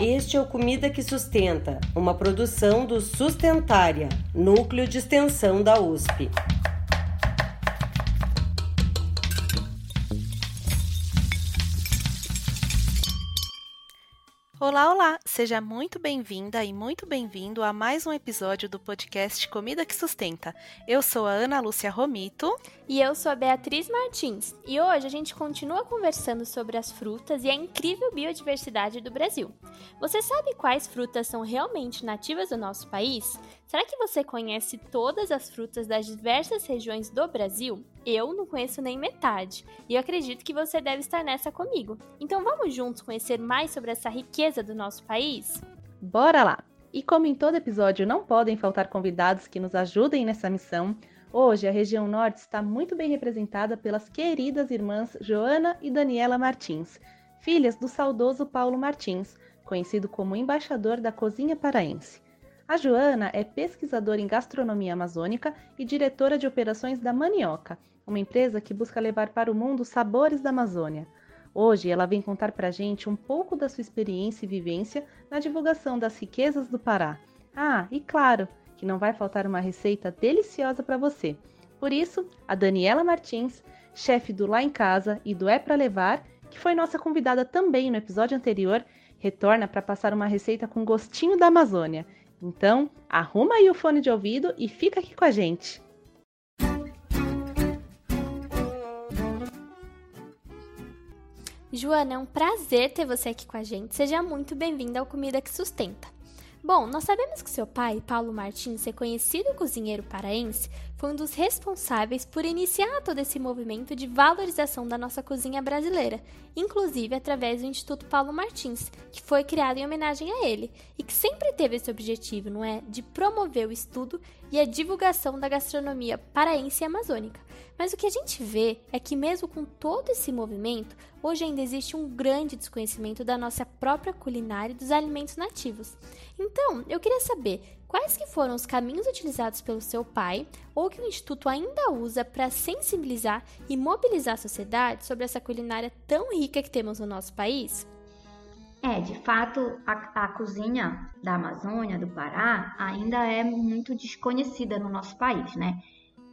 Este é o Comida que Sustenta, uma produção do Sustentária, núcleo de extensão da USP. Olá, olá! Seja muito bem-vinda e muito bem-vindo a mais um episódio do podcast Comida que Sustenta. Eu sou a Ana Lúcia Romito. E eu sou a Beatriz Martins. E hoje a gente continua conversando sobre as frutas e a incrível biodiversidade do Brasil. Você sabe quais frutas são realmente nativas do nosso país? Será que você conhece todas as frutas das diversas regiões do Brasil? Eu não conheço nem metade, e eu acredito que você deve estar nessa comigo. Então vamos juntos conhecer mais sobre essa riqueza do nosso país? Bora lá! E como em todo episódio não podem faltar convidados que nos ajudem nessa missão, hoje a região norte está muito bem representada pelas queridas irmãs Joana e Daniela Martins, filhas do saudoso Paulo Martins, conhecido como embaixador da cozinha paraense. A Joana é pesquisadora em gastronomia amazônica e diretora de operações da Manioca, uma empresa que busca levar para o mundo sabores da Amazônia. Hoje ela vem contar para a gente um pouco da sua experiência e vivência na divulgação das riquezas do Pará. Ah, e claro que não vai faltar uma receita deliciosa para você. Por isso, a Daniela Martins, chefe do Lá em Casa e do É para Levar, que foi nossa convidada também no episódio anterior, retorna para passar uma receita com gostinho da Amazônia então, arruma aí o fone de ouvido e fica aqui com a gente. Joana, é um prazer ter você aqui com a gente. Seja muito bem-vinda ao Comida que Sustenta. Bom, nós sabemos que seu pai, Paulo Martins, reconhecido cozinheiro paraense, foi um dos responsáveis por iniciar todo esse movimento de valorização da nossa cozinha brasileira, inclusive através do Instituto Paulo Martins, que foi criado em homenagem a ele e que sempre teve esse objetivo, não é, de promover o estudo e a divulgação da gastronomia paraense e amazônica. Mas o que a gente vê é que mesmo com todo esse movimento, hoje ainda existe um grande desconhecimento da nossa própria culinária e dos alimentos nativos. Então, eu queria saber quais que foram os caminhos utilizados pelo seu pai ou que o instituto ainda usa para sensibilizar e mobilizar a sociedade sobre essa culinária tão rica que temos no nosso país? É, de fato, a, a, cozinha da Amazônia, do Pará, ainda é muito desconhecida no nosso país, né?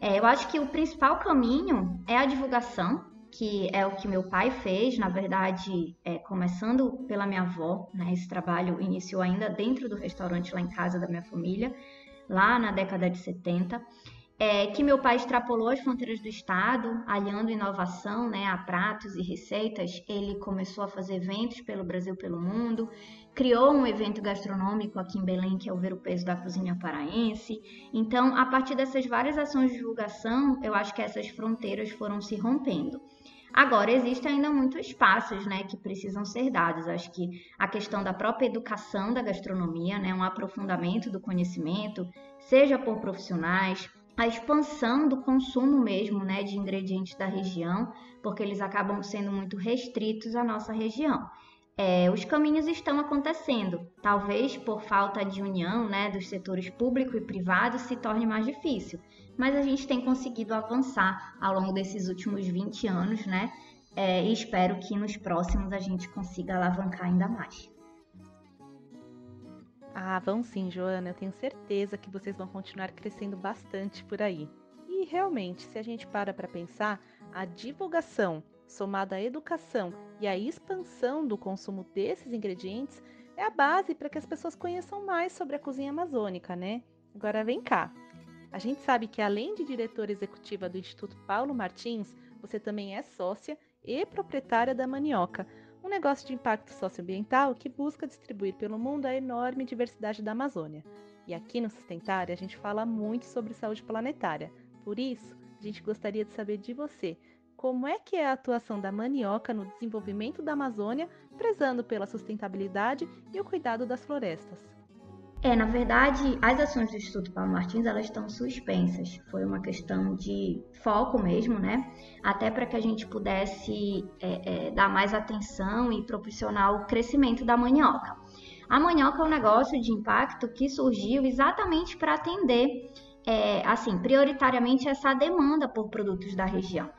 É, eu acho que o principal caminho é a divulgação, que é o que meu pai fez, na verdade, é, começando pela minha avó, né? Esse trabalho iniciou ainda dentro do restaurante lá em casa da minha família, lá na década de 70 é, que meu pai extrapolou as fronteiras do estado, aliando inovação né, a pratos e receitas. Ele começou a fazer eventos pelo Brasil, pelo mundo, criou um evento gastronômico aqui em Belém, que é o Ver o Peso da Cozinha Paraense. Então, a partir dessas várias ações de divulgação, eu acho que essas fronteiras foram se rompendo. Agora, existem ainda muitos espaços né, que precisam ser dados. Acho que a questão da própria educação da gastronomia, né, um aprofundamento do conhecimento, seja por profissionais, a expansão do consumo mesmo né, de ingredientes da região, porque eles acabam sendo muito restritos à nossa região. É, os caminhos estão acontecendo, talvez por falta de união né, dos setores público e privado se torne mais difícil, mas a gente tem conseguido avançar ao longo desses últimos 20 anos, né? É, e espero que nos próximos a gente consiga alavancar ainda mais. Ah, vão sim, Joana. Eu tenho certeza que vocês vão continuar crescendo bastante por aí. E realmente, se a gente para para pensar, a divulgação somada à educação e à expansão do consumo desses ingredientes é a base para que as pessoas conheçam mais sobre a cozinha amazônica, né? Agora vem cá. A gente sabe que além de diretora executiva do Instituto Paulo Martins, você também é sócia e proprietária da Manioca, um negócio de impacto socioambiental que busca distribuir pelo mundo a enorme diversidade da Amazônia. E aqui no Sustentária a gente fala muito sobre saúde planetária. Por isso, a gente gostaria de saber de você como é que é a atuação da manioca no desenvolvimento da Amazônia, prezando pela sustentabilidade e o cuidado das florestas. É, na verdade, as ações do Instituto Paulo Martins elas estão suspensas. Foi uma questão de foco mesmo, né? Até para que a gente pudesse é, é, dar mais atenção e proporcionar o crescimento da manioca. A manioca é um negócio de impacto que surgiu exatamente para atender, é, assim, prioritariamente essa demanda por produtos da região.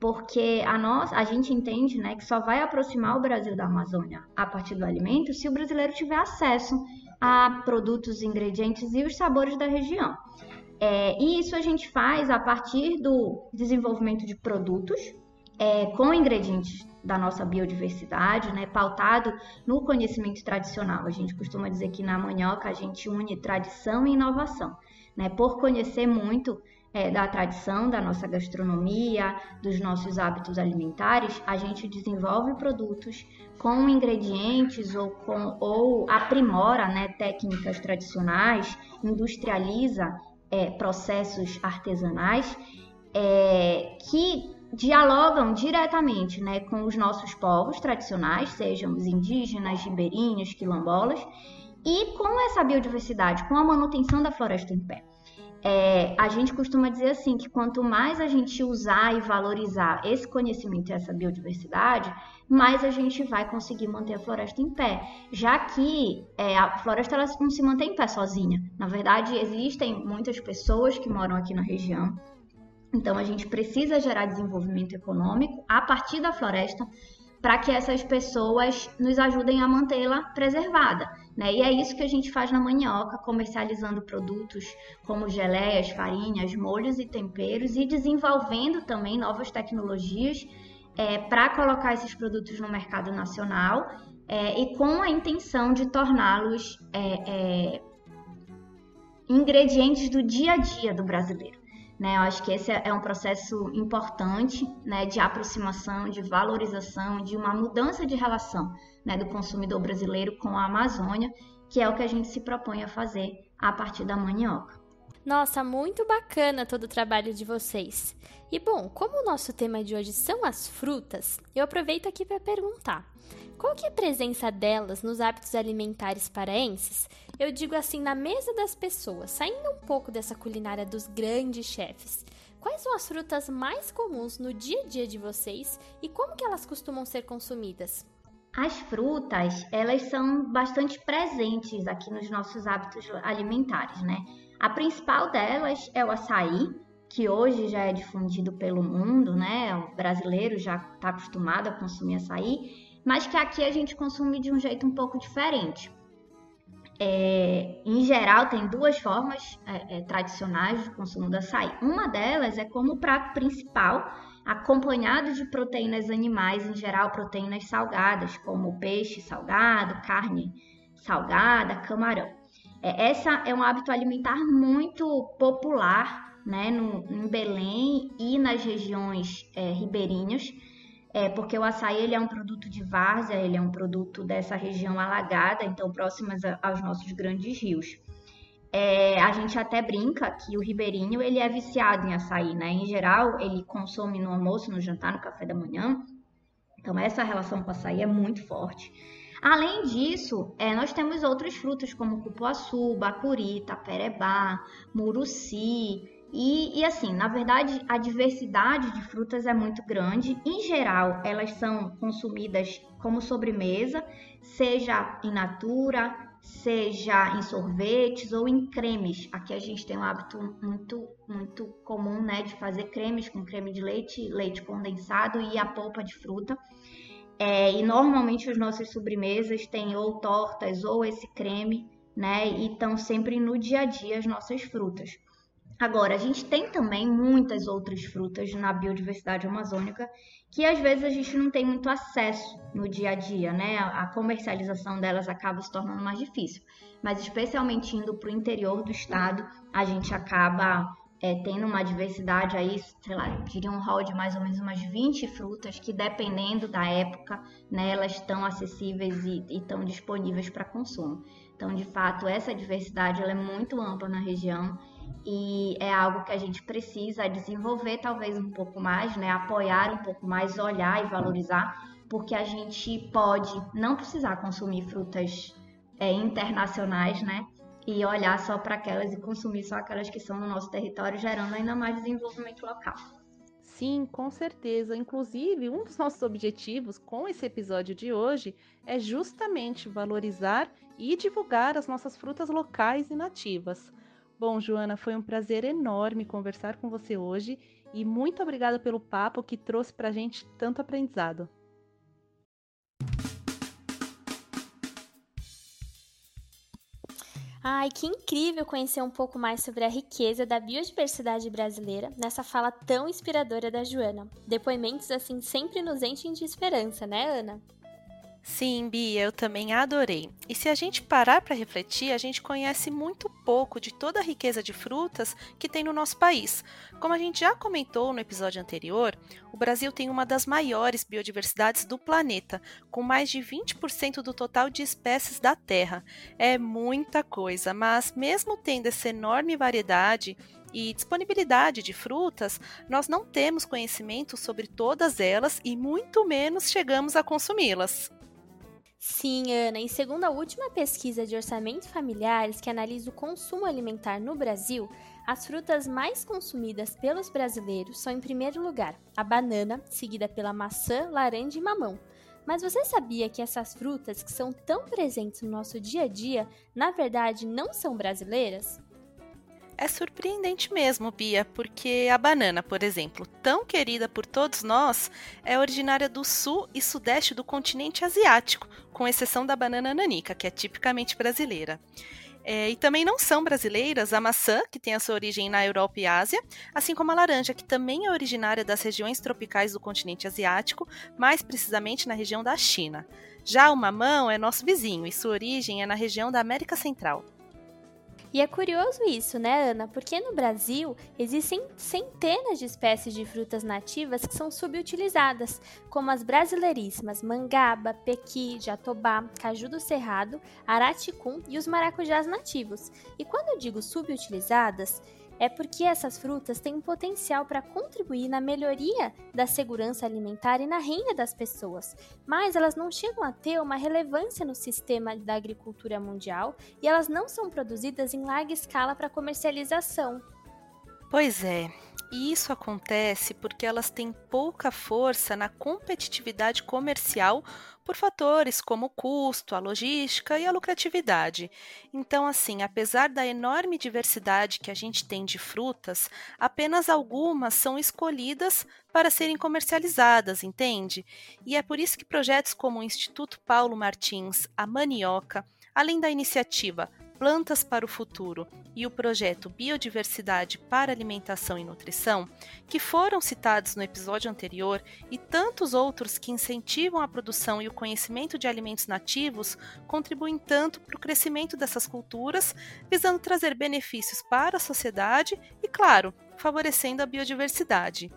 Porque a nós, a gente entende, né, que só vai aproximar o Brasil da Amazônia a partir do alimento se o brasileiro tiver acesso a produtos, ingredientes e os sabores da região. É, e isso a gente faz a partir do desenvolvimento de produtos é, com ingredientes da nossa biodiversidade, né, pautado no conhecimento tradicional. A gente costuma dizer que na manioca a gente une tradição e inovação, né, por conhecer muito é, da tradição da nossa gastronomia, dos nossos hábitos alimentares, a gente desenvolve produtos com ingredientes ou, com, ou aprimora né, técnicas tradicionais, industrializa é, processos artesanais é, que dialogam diretamente né, com os nossos povos tradicionais, sejam os indígenas, ribeirinhos, quilombolas, e com essa biodiversidade, com a manutenção da floresta em pé. É, a gente costuma dizer assim que quanto mais a gente usar e valorizar esse conhecimento e essa biodiversidade, mais a gente vai conseguir manter a floresta em pé. Já que é, a floresta ela não se mantém em pé sozinha. Na verdade, existem muitas pessoas que moram aqui na região. Então, a gente precisa gerar desenvolvimento econômico a partir da floresta para que essas pessoas nos ajudem a mantê-la preservada. Né? E é isso que a gente faz na Manioca, comercializando produtos como geleias, farinhas, molhos e temperos e desenvolvendo também novas tecnologias é, para colocar esses produtos no mercado nacional é, e com a intenção de torná-los é, é ingredientes do dia a dia do brasileiro. Né? Eu acho que esse é um processo importante né, de aproximação, de valorização, de uma mudança de relação né, do consumidor brasileiro com a Amazônia, que é o que a gente se propõe a fazer a partir da manioca. Nossa, muito bacana todo o trabalho de vocês. E bom, como o nosso tema de hoje são as frutas, eu aproveito aqui para perguntar: qual que é a presença delas nos hábitos alimentares paraenses? Eu digo assim, na mesa das pessoas, saindo um pouco dessa culinária dos grandes chefes. Quais são as frutas mais comuns no dia a dia de vocês e como que elas costumam ser consumidas? As frutas, elas são bastante presentes aqui nos nossos hábitos alimentares, né? A principal delas é o açaí, que hoje já é difundido pelo mundo, né? O brasileiro já está acostumado a consumir açaí, mas que aqui a gente consome de um jeito um pouco diferente. É, em geral, tem duas formas é, é, tradicionais de consumo do açaí. Uma delas é como prato principal, acompanhado de proteínas animais, em geral proteínas salgadas, como peixe salgado, carne salgada, camarão. É, essa é um hábito alimentar muito popular né, no, em Belém e nas regiões é, ribeirinhas é, porque o açaí ele é um produto de várzea, ele é um produto dessa região alagada, então próximas aos nossos grandes rios. É, a gente até brinca que o ribeirinho ele é viciado em açaí, né? Em geral, ele consome no almoço, no jantar, no café da manhã. Então essa relação com açaí é muito forte. Além disso, é, nós temos outras frutas como cupuaçu, bacuri, taperebá, muruci, e, e, assim, na verdade, a diversidade de frutas é muito grande. Em geral, elas são consumidas como sobremesa, seja in natura, seja em sorvetes ou em cremes. Aqui a gente tem um hábito muito, muito comum, né, de fazer cremes com creme de leite, leite condensado e a polpa de fruta. É, e normalmente as nossas sobremesas têm ou tortas ou esse creme, né, e estão sempre no dia a dia as nossas frutas. Agora, a gente tem também muitas outras frutas na biodiversidade amazônica que às vezes a gente não tem muito acesso no dia a dia, né? A comercialização delas acaba se tornando mais difícil. Mas, especialmente indo para o interior do estado, a gente acaba é, tendo uma diversidade aí, sei lá, diria um hall de mais ou menos umas 20 frutas que, dependendo da época, né, elas estão acessíveis e estão disponíveis para consumo. Então, de fato, essa diversidade ela é muito ampla na região e é algo que a gente precisa desenvolver talvez um pouco mais, né? Apoiar um pouco mais, olhar e valorizar, porque a gente pode não precisar consumir frutas é, internacionais, né? E olhar só para aquelas e consumir só aquelas que são no nosso território, gerando ainda mais desenvolvimento local. Sim, com certeza. Inclusive, um dos nossos objetivos com esse episódio de hoje é justamente valorizar e divulgar as nossas frutas locais e nativas. Bom, Joana, foi um prazer enorme conversar com você hoje E muito obrigada pelo papo que trouxe para a gente tanto aprendizado. Ai, que incrível conhecer um pouco mais sobre a riqueza da biodiversidade brasileira nessa fala tão inspiradora da Joana. Depoimentos assim sempre nos enchem de esperança, né, Ana? Sim, Bia, eu também adorei. E se a gente parar para refletir, a gente conhece muito pouco de toda a riqueza de frutas que tem no nosso país. Como a gente já comentou no episódio anterior, o Brasil tem uma das maiores biodiversidades do planeta, com mais de 20% do total de espécies da Terra. É muita coisa, mas mesmo tendo essa enorme variedade, e disponibilidade de frutas, nós não temos conhecimento sobre todas elas e muito menos chegamos a consumi-las. Sim, Ana, e segundo a última pesquisa de orçamentos familiares que analisa o consumo alimentar no Brasil, as frutas mais consumidas pelos brasileiros são, em primeiro lugar, a banana, seguida pela maçã, laranja e mamão. Mas você sabia que essas frutas que são tão presentes no nosso dia a dia, na verdade, não são brasileiras? É surpreendente mesmo, Bia, porque a banana, por exemplo, tão querida por todos nós, é originária do sul e sudeste do continente asiático, com exceção da banana nanica, que é tipicamente brasileira. É, e também não são brasileiras a maçã, que tem a sua origem na Europa e Ásia, assim como a laranja, que também é originária das regiões tropicais do continente asiático, mais precisamente na região da China. Já o mamão é nosso vizinho e sua origem é na região da América Central. E é curioso isso, né, Ana? Porque no Brasil existem centenas de espécies de frutas nativas que são subutilizadas, como as brasileiríssimas mangaba, pequi, jatobá, caju do cerrado, araticum e os maracujás nativos. E quando eu digo subutilizadas, é porque essas frutas têm um potencial para contribuir na melhoria da segurança alimentar e na renda das pessoas, mas elas não chegam a ter uma relevância no sistema da agricultura mundial e elas não são produzidas em larga escala para comercialização. Pois é, e isso acontece porque elas têm pouca força na competitividade comercial por fatores como o custo, a logística e a lucratividade. Então, assim, apesar da enorme diversidade que a gente tem de frutas, apenas algumas são escolhidas para serem comercializadas, entende? E é por isso que projetos como o Instituto Paulo Martins, a Manioca, além da iniciativa Plantas para o Futuro e o projeto Biodiversidade para Alimentação e Nutrição, que foram citados no episódio anterior, e tantos outros que incentivam a produção e o conhecimento de alimentos nativos, contribuem tanto para o crescimento dessas culturas, visando trazer benefícios para a sociedade e, claro, favorecendo a biodiversidade.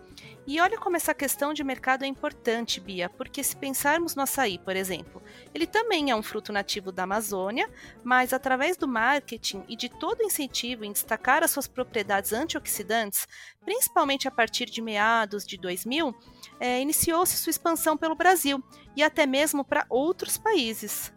E olha como essa questão de mercado é importante, Bia, porque se pensarmos no açaí, por exemplo, ele também é um fruto nativo da Amazônia, mas através do marketing e de todo o incentivo em destacar as suas propriedades antioxidantes, principalmente a partir de meados de 2000, é, iniciou-se sua expansão pelo Brasil e até mesmo para outros países.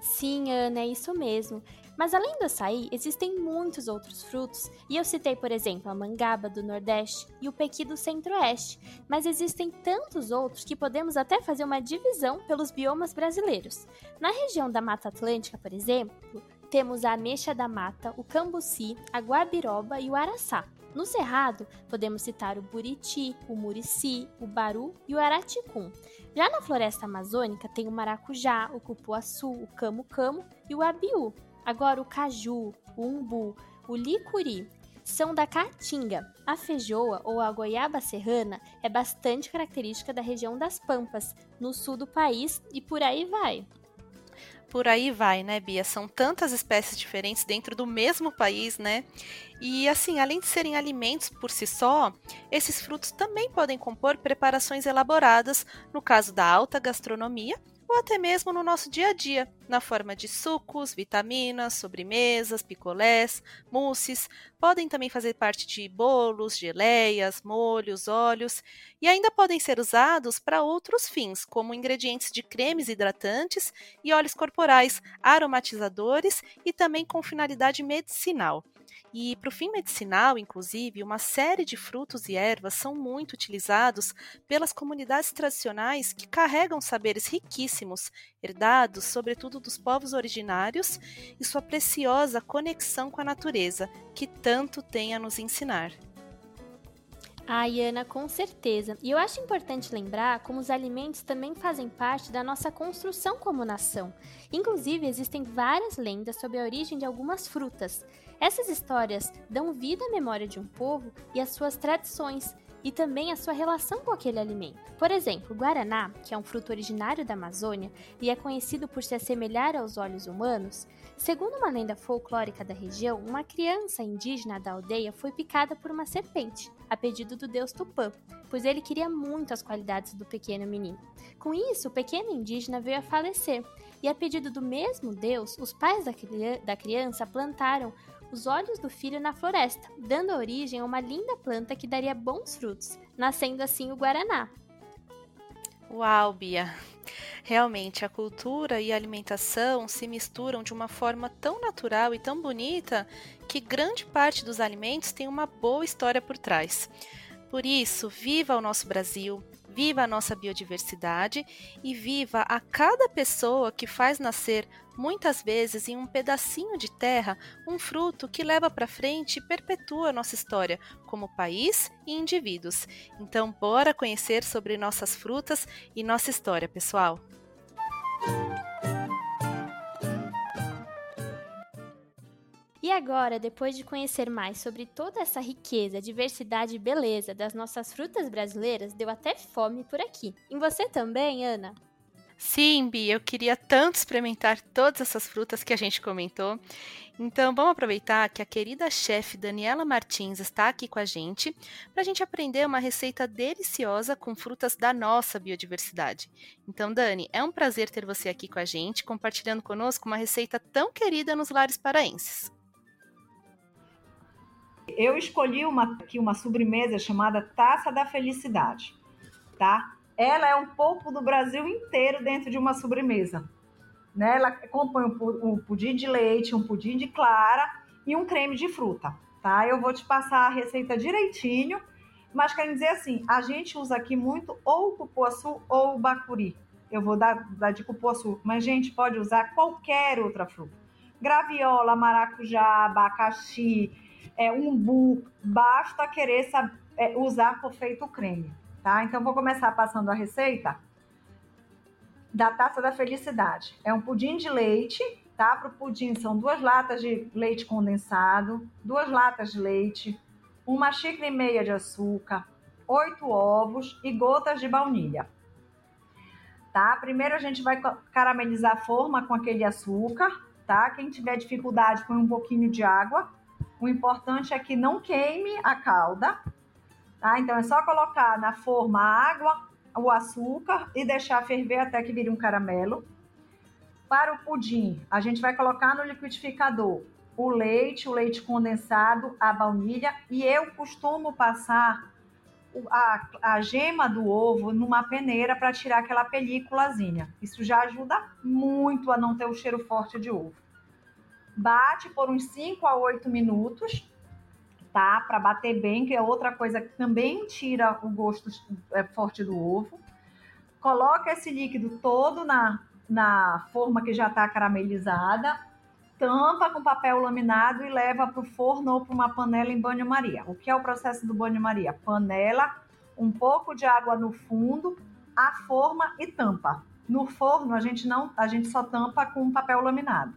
Sim, Ana, é isso mesmo. Mas além do açaí, existem muitos outros frutos, e eu citei, por exemplo, a mangaba do Nordeste e o pequi do Centro-Oeste, mas existem tantos outros que podemos até fazer uma divisão pelos biomas brasileiros. Na região da Mata Atlântica, por exemplo, temos a ameixa da mata, o cambuci, a guabiroba e o araçá. No cerrado, podemos citar o buriti, o murici, o baru e o araticum. Já na floresta amazônica tem o maracujá, o cupuaçu, o camu-camu e o abiú. Agora, o caju, o umbu, o licuri são da caatinga. A feijoa ou a goiaba serrana é bastante característica da região das Pampas, no sul do país, e por aí vai. Por aí vai, né, Bia? São tantas espécies diferentes dentro do mesmo país, né? E assim, além de serem alimentos por si só, esses frutos também podem compor preparações elaboradas, no caso da alta gastronomia, ou até mesmo no nosso dia a dia, na forma de sucos, vitaminas, sobremesas, picolés, mousses. Podem também fazer parte de bolos, geleias, molhos, óleos e ainda podem ser usados para outros fins, como ingredientes de cremes hidratantes e óleos corporais, aromatizadores e também com finalidade medicinal. E para o fim medicinal, inclusive, uma série de frutos e ervas são muito utilizados pelas comunidades tradicionais que carregam saberes riquíssimos, herdados sobretudo dos povos originários, e sua preciosa conexão com a natureza, que tanto tem a nos ensinar. Ai, Ana, com certeza. E eu acho importante lembrar como os alimentos também fazem parte da nossa construção como nação. Inclusive, existem várias lendas sobre a origem de algumas frutas. Essas histórias dão vida à memória de um povo e às suas tradições, e também a sua relação com aquele alimento. Por exemplo, o guaraná, que é um fruto originário da Amazônia e é conhecido por se assemelhar aos olhos humanos, segundo uma lenda folclórica da região, uma criança indígena da aldeia foi picada por uma serpente, a pedido do deus Tupã, pois ele queria muito as qualidades do pequeno menino. Com isso, o pequeno indígena veio a falecer, e a pedido do mesmo deus, os pais da criança plantaram os olhos do filho na floresta, dando origem a uma linda planta que daria bons frutos, nascendo assim o guaraná. Uau, Bia! Realmente, a cultura e a alimentação se misturam de uma forma tão natural e tão bonita que grande parte dos alimentos tem uma boa história por trás. Por isso, viva o nosso Brasil, viva a nossa biodiversidade e viva a cada pessoa que faz nascer, muitas vezes em um pedacinho de terra, um fruto que leva para frente e perpetua a nossa história como país e indivíduos. Então, bora conhecer sobre nossas frutas e nossa história, pessoal! E agora, depois de conhecer mais sobre toda essa riqueza, diversidade e beleza das nossas frutas brasileiras, deu até fome por aqui. Em você também, Ana? Sim, Bi, eu queria tanto experimentar todas essas frutas que a gente comentou. Então, vamos aproveitar que a querida chefe Daniela Martins está aqui com a gente para a gente aprender uma receita deliciosa com frutas da nossa biodiversidade. Então, Dani, é um prazer ter você aqui com a gente, compartilhando conosco uma receita tão querida nos lares paraenses. Eu escolhi uma, aqui uma sobremesa chamada Taça da Felicidade, tá? Ela é um pouco do Brasil inteiro dentro de uma sobremesa. Né? Ela compõe um, pudim de leite, um pudim de clara e um creme de fruta, tá? Eu vou te passar a receita direitinho, mas quer dizer assim, a gente usa aqui muito ou cupuaçu ou bacuri. Eu vou dar, dar de cupuaçu, mas a gente pode usar qualquer outra fruta. Graviola, maracujá, abacaxi, é, umbu, basta querer saber, é, usar por feito creme, tá? Então, vou começar passando a receita da taça da felicidade. É um pudim de leite, tá? Para o pudim são duas latas de leite condensado, duas latas de leite, uma xícara e meia de açúcar, oito ovos e gotas de baunilha. Tá? Primeiro a gente vai caramelizar a forma com aquele açúcar, tá? Quem tiver dificuldade, põe um pouquinho de água o importante é que não queime a calda, tá? Então é só colocar na forma a água, o açúcar e deixar ferver até que vire um caramelo. Para o pudim, a gente vai colocar no liquidificador o leite, o leite condensado, a baunilha e eu costumo passar a, a gema do ovo numa peneira para tirar aquela películazinha. Isso já ajuda muito a não ter o cheiro forte de ovo bate por uns 5 a 8 minutos, tá? Para bater bem, que é outra coisa que também tira o gosto é, forte do ovo. Coloca esse líquido todo na, na forma que já está caramelizada, tampa com papel laminado e leva para o forno ou para uma panela em banho-maria. O que é o processo do banho-maria? Panela, um pouco de água no fundo, a forma e tampa. No forno a gente não, a gente só tampa com papel laminado,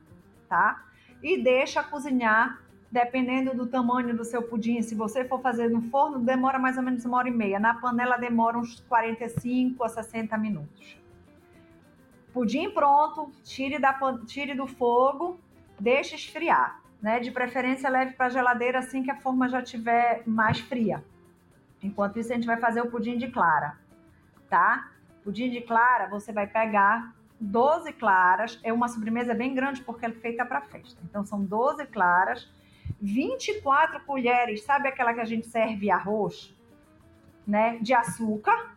tá? E deixa cozinhar, dependendo do tamanho do seu pudim. Se você for fazer no forno, demora mais ou menos uma hora e meia. Na panela demora uns 45 a 60 minutos. Pudim pronto, tire, da, tire do fogo, deixe esfriar. Né? De preferência, leve para a geladeira assim que a forma já estiver mais fria. Enquanto isso, a gente vai fazer o pudim de clara, tá? Pudim de clara, você vai pegar 12 claras, é uma sobremesa bem grande porque é feita para festa. Então são 12 claras, 24 colheres, sabe aquela que a gente serve arroz, né, de açúcar.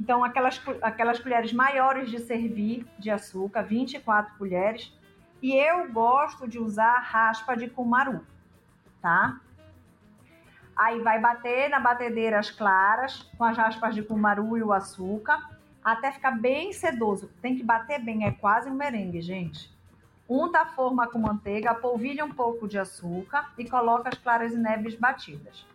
Então aquelas aquelas colheres maiores de servir de açúcar, 24 colheres. E eu gosto de usar raspa de cumaru, tá? Aí vai bater na batedeira as claras com as raspas de cumaru e o açúcar até ficar bem sedoso. Tem que bater bem, é quase um merengue, gente. Unta a forma com manteiga, polvilha um pouco de açúcar e coloca as claras e neves batidas.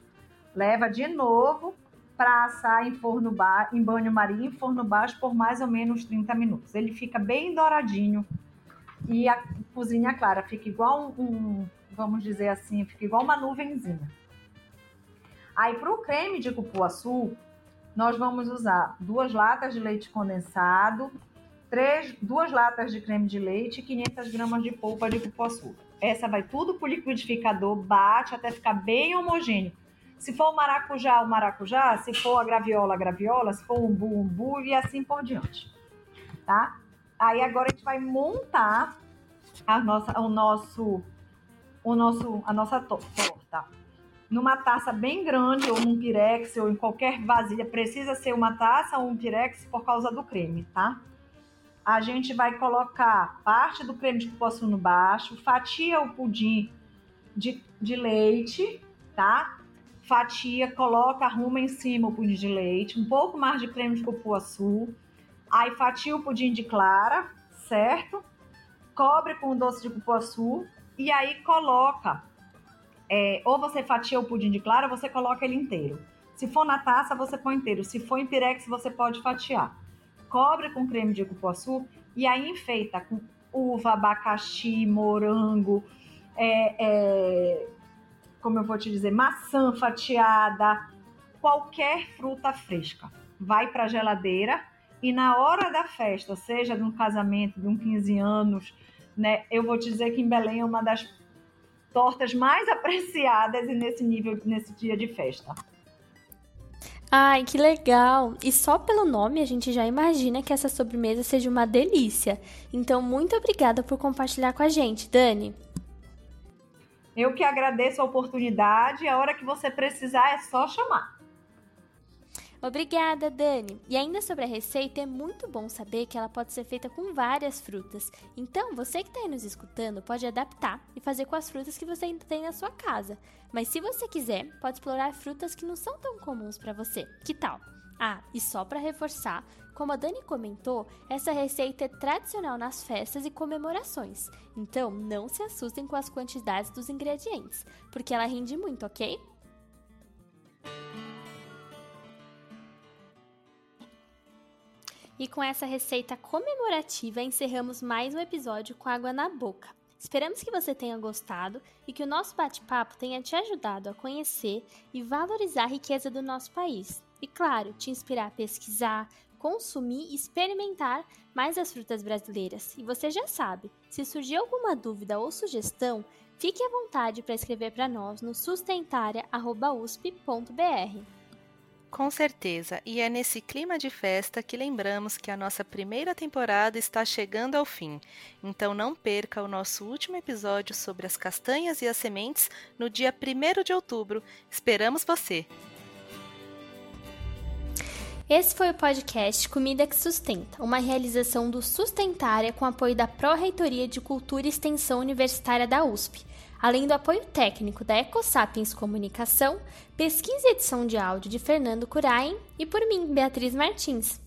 Leva de novo para assar em forno ba em banho-maria, em forno baixo por mais ou menos 30 minutos. Ele fica bem douradinho e a cozinha clara fica igual um, vamos dizer assim, fica igual uma nuvenzinha. Aí para o creme de cupuaçu, nós vamos usar duas latas de leite condensado, três, duas latas de creme de leite e 500 gramas de polpa de cupuaçu. Essa vai tudo para o liquidificador, bate até ficar bem homogêneo. Se for o maracujá, o maracujá, se for a graviola, a graviola, se for o umbu, umbu e assim por diante, tá? Aí agora a gente vai montar a nossa, o nosso, o nosso, a nossa torta numa taça bem grande, ou num pirex, ou em qualquer vasilha. Precisa ser uma taça ou um pirex por causa do creme, tá? A gente vai colocar parte do creme de cupuaçu no baixo, fatia o pudim de, de leite, tá? Fatia, coloca, arruma em cima o pudim de leite, um pouco mais de creme de cupuaçu, aí fatia o pudim de clara, certo? Cobre com doce de cupuaçu e aí coloca é, ou você fatia o pudim de clara, você coloca ele inteiro. Se for na taça, você põe inteiro. Se for em pirex, você pode fatiar. Cobre com creme de cupuaçu e aí enfeita com uva, abacaxi, morango, é, é, como eu vou te dizer, maçã fatiada, qualquer fruta fresca. Vai para a geladeira e na hora da festa, seja de um casamento, de um 15 anos, né? Eu vou te dizer que em Belém é uma das tortas mais apreciadas e nesse nível, nesse dia de festa. Ai, que legal! E só pelo nome a gente já imagina que essa sobremesa seja uma delícia. Então, muito obrigada por compartilhar com a gente, Dani. Eu que agradeço a oportunidade. A hora que você precisar é só chamar. Obrigada, Dani! E ainda sobre a receita, é muito bom saber que ela pode ser feita com várias frutas. Então, você que está aí nos escutando pode adaptar e fazer com as frutas que você ainda tem na sua casa. Mas se você quiser, pode explorar frutas que não são tão comuns para você. Que tal? Ah, e só para reforçar, como a Dani comentou, essa receita é tradicional nas festas e comemorações. Então, não se assustem com as quantidades dos ingredientes, porque ela rende muito, ok? E com essa receita comemorativa encerramos mais um episódio com água na boca. Esperamos que você tenha gostado e que o nosso bate-papo tenha te ajudado a conhecer e valorizar a riqueza do nosso país. E claro, te inspirar a pesquisar, consumir e experimentar mais as frutas brasileiras. E você já sabe, se surgir alguma dúvida ou sugestão, fique à vontade para escrever para nós no sustentaria.usp.br. Com certeza, e é nesse clima de festa que lembramos que a nossa primeira temporada está chegando ao fim. Então não perca o nosso último episódio sobre as castanhas e as sementes no dia 1 de outubro. Esperamos você! Esse foi o podcast Comida que Sustenta, uma realização do Sustentária com apoio da Pró-Reitoria de Cultura e Extensão Universitária da USP além do apoio técnico da EcoSapiens Comunicação, pesquisa e edição de áudio de Fernando Curain e por mim, Beatriz Martins.